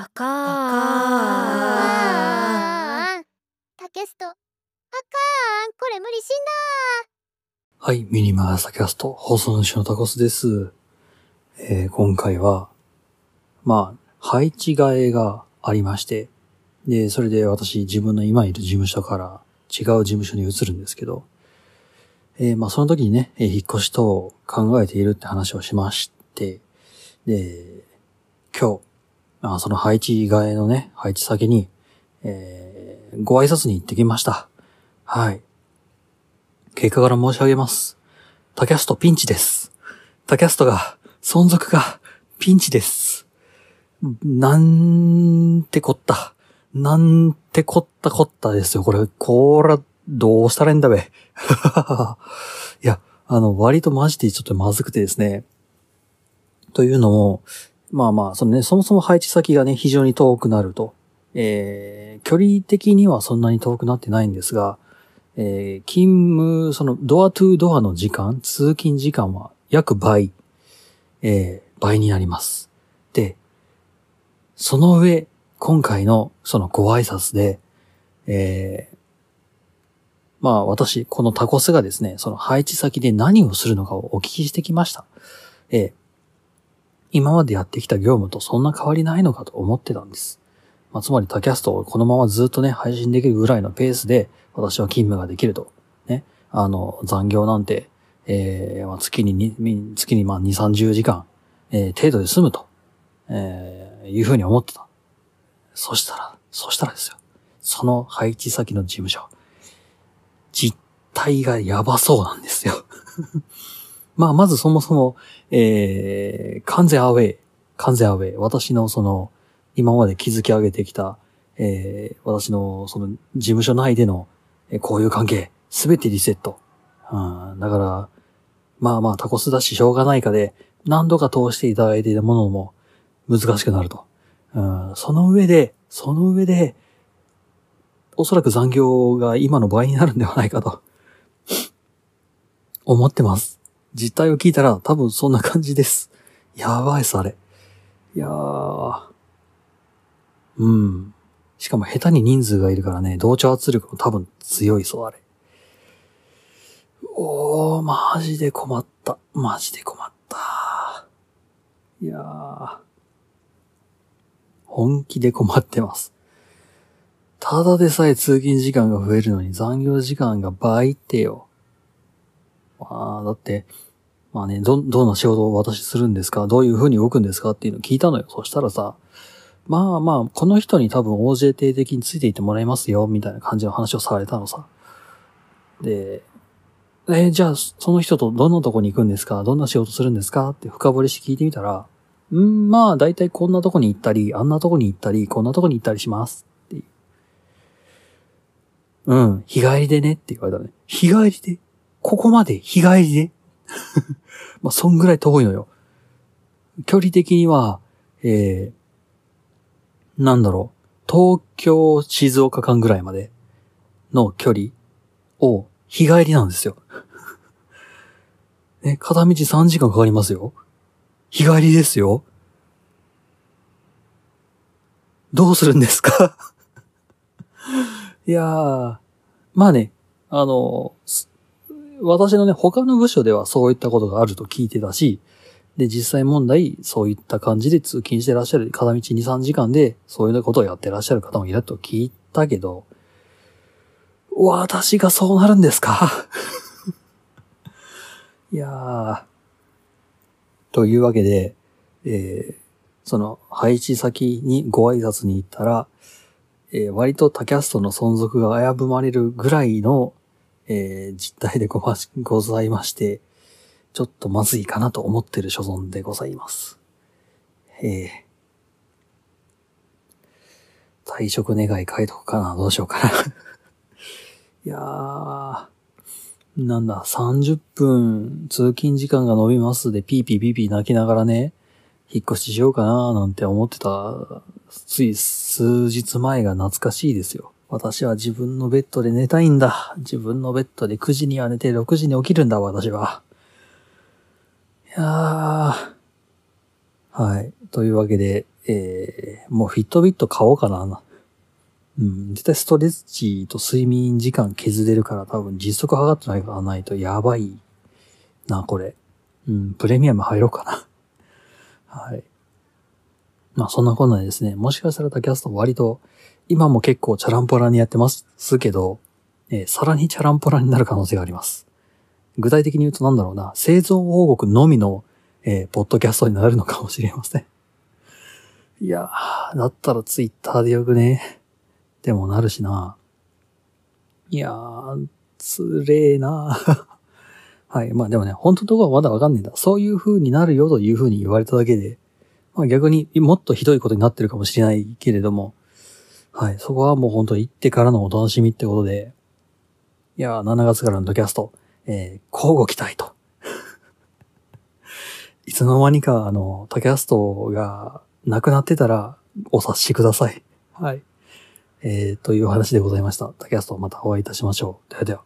あかー。あー。んタケスト。あかんこれ無理しんはい、ミニマーサキャスト、放送主のタコスです。えー今回は、まあ、配置替えがありまして、で、それで私、自分の今いる事務所から違う事務所に移るんですけど、えーまあ、その時にね、えー引っ越し等を考えているって話をしまして、で、今日、まあ、その配置替えのね、配置先に、えーご挨拶に行ってきました。はい。結果から申し上げます。タキャストピンチです。タキャストが、存続がピンチです。なんてこった。なんてこったこったですよ。これ、こら、どうしたらいいんだべ。いや、あの、割とマジでちょっとまずくてですね。というのも、まあまあ、そのね、そもそも配置先がね、非常に遠くなると。えー、距離的にはそんなに遠くなってないんですが、えー勤務、そのドアトゥードアの時間、通勤時間は約倍、えー倍になります。で、その上、今回のそのご挨拶で、えーまあ私、このタコスがですね、その配置先で何をするのかをお聞きしてきました。えー今までやってきた業務とそんな変わりないのかと思ってたんです。まあ、つまりタキャストをこのままずっとね、配信できるぐらいのペースで、私は勤務ができると。ね。あの、残業なんて、えーまあ、月にに、み、月にまあ2、30時間、えー程度で済むと、えーいうふうに思ってた。そしたら、そしたらですよ。その配置先の事務所。実態がやばそうなんですよ。まあ、まずそもそも、えー、完全アウェイ。完全アウェイ。私のその、今まで築き上げてきた、えー、私のその事務所内での、えーこういう関係、すべてリセット。うん、だから、まあまあタコスだししょうがないかで、何度か通していただいていたものも難しくなると。うん、その上で、その上で、おそらく残業が今の倍になるんではないかと、思ってます。実態を聞いたら多分そんな感じです。やばいっす、あれ。いやー。うん。しかも下手に人数がいるからね、同調圧力も多分強いそう、あれ。おー、マジで困った。マジで困った。いやー。本気で困ってます。ただでさえ通勤時間が増えるのに残業時間が倍ってよ。まあ、だって、まあね、ど、どんな仕事を私するんですか？どういう風に動くんですか？っていうのを聞いたのよ。そしたらさ、まあまあ、この人に多分 OJT 的についていってもらいますよ、みたいな感じの話をされたのさ。で、えじゃあ、その人とどんなとこに行くんですか？どんな仕事するんですか？って深掘りして聞いてみたら、んまあ、だいたいこんなとこに行ったり、あんなとこに行ったり、こんなとこに行ったりします。っていう。うん、日帰りでね？って言われたね。日帰りで？ここまで日帰りで？まあ、そんぐらい遠いのよ。距離的には、えー、なんだろう、東京、静岡間ぐらいまでの距離を日帰りなんですよ。ね、片道3時間かかりますよ。日帰りですよ。どうするんですか？いやー、まあね、あの、私のね、他の部署ではそういったことがあると聞いてたし、で、実際問題、そういった感じで通勤してらっしゃる、片道2、3時間で、そういうことをやってらっしゃる方もいると聞いたけど、私がそうなるんですか？いやー。というわけで、えー、その、配置先にご挨拶に行ったら、えー割と他キャストの存続が危ぶまれるぐらいの、えー実態でごましございまして、ちょっとまずいかなと思ってる所存でございます。えー、退職願い書いとくかなどうしようかな。いやー、なんだ、30分通勤時間が伸びますでピーピーピーピー泣きながらね、引っ越ししようかななんて思ってた、つい数日前が懐かしいですよ。私は自分のベッドで寝たいんだ。自分のベッドで9時には寝て6時に起きるんだ、私は。いやー。はい。というわけで、えー、もうフィットビット買おうかな。うん、絶対ストレッチと睡眠時間削れるから多分質、測ってないからないとやばいな、これ。うん、プレミアム入ろうかな。はい。まあそんなこんなでですね、もしかしたらタキャスト割と、今も結構ちゃらんぽらんにやってますけど、えーさらにちゃらんぽらんになる可能性があります。具体的に言うとなんだろうな、製造報告のみの、えーポッドキャストになるのかもしれません。いやー、だったらツイッターでよくね。でもなるしな。いやー、つれえなー はい。まあでもね、本当のところはまだわかんないんだ。そういう風になるよという風に言われただけで、まあ逆にもっとひどいことになってるかもしれないけれども、はい。そこはもう本当行ってからのお楽しみってことで、いやー、7月からのタキャスト、えー、乞うご期待と。いつの間にか、あの、タキャストがなくなってたら、お察しください。はい。えー、という話でございました。タキャストまたお会いいたしましょう。ではでは。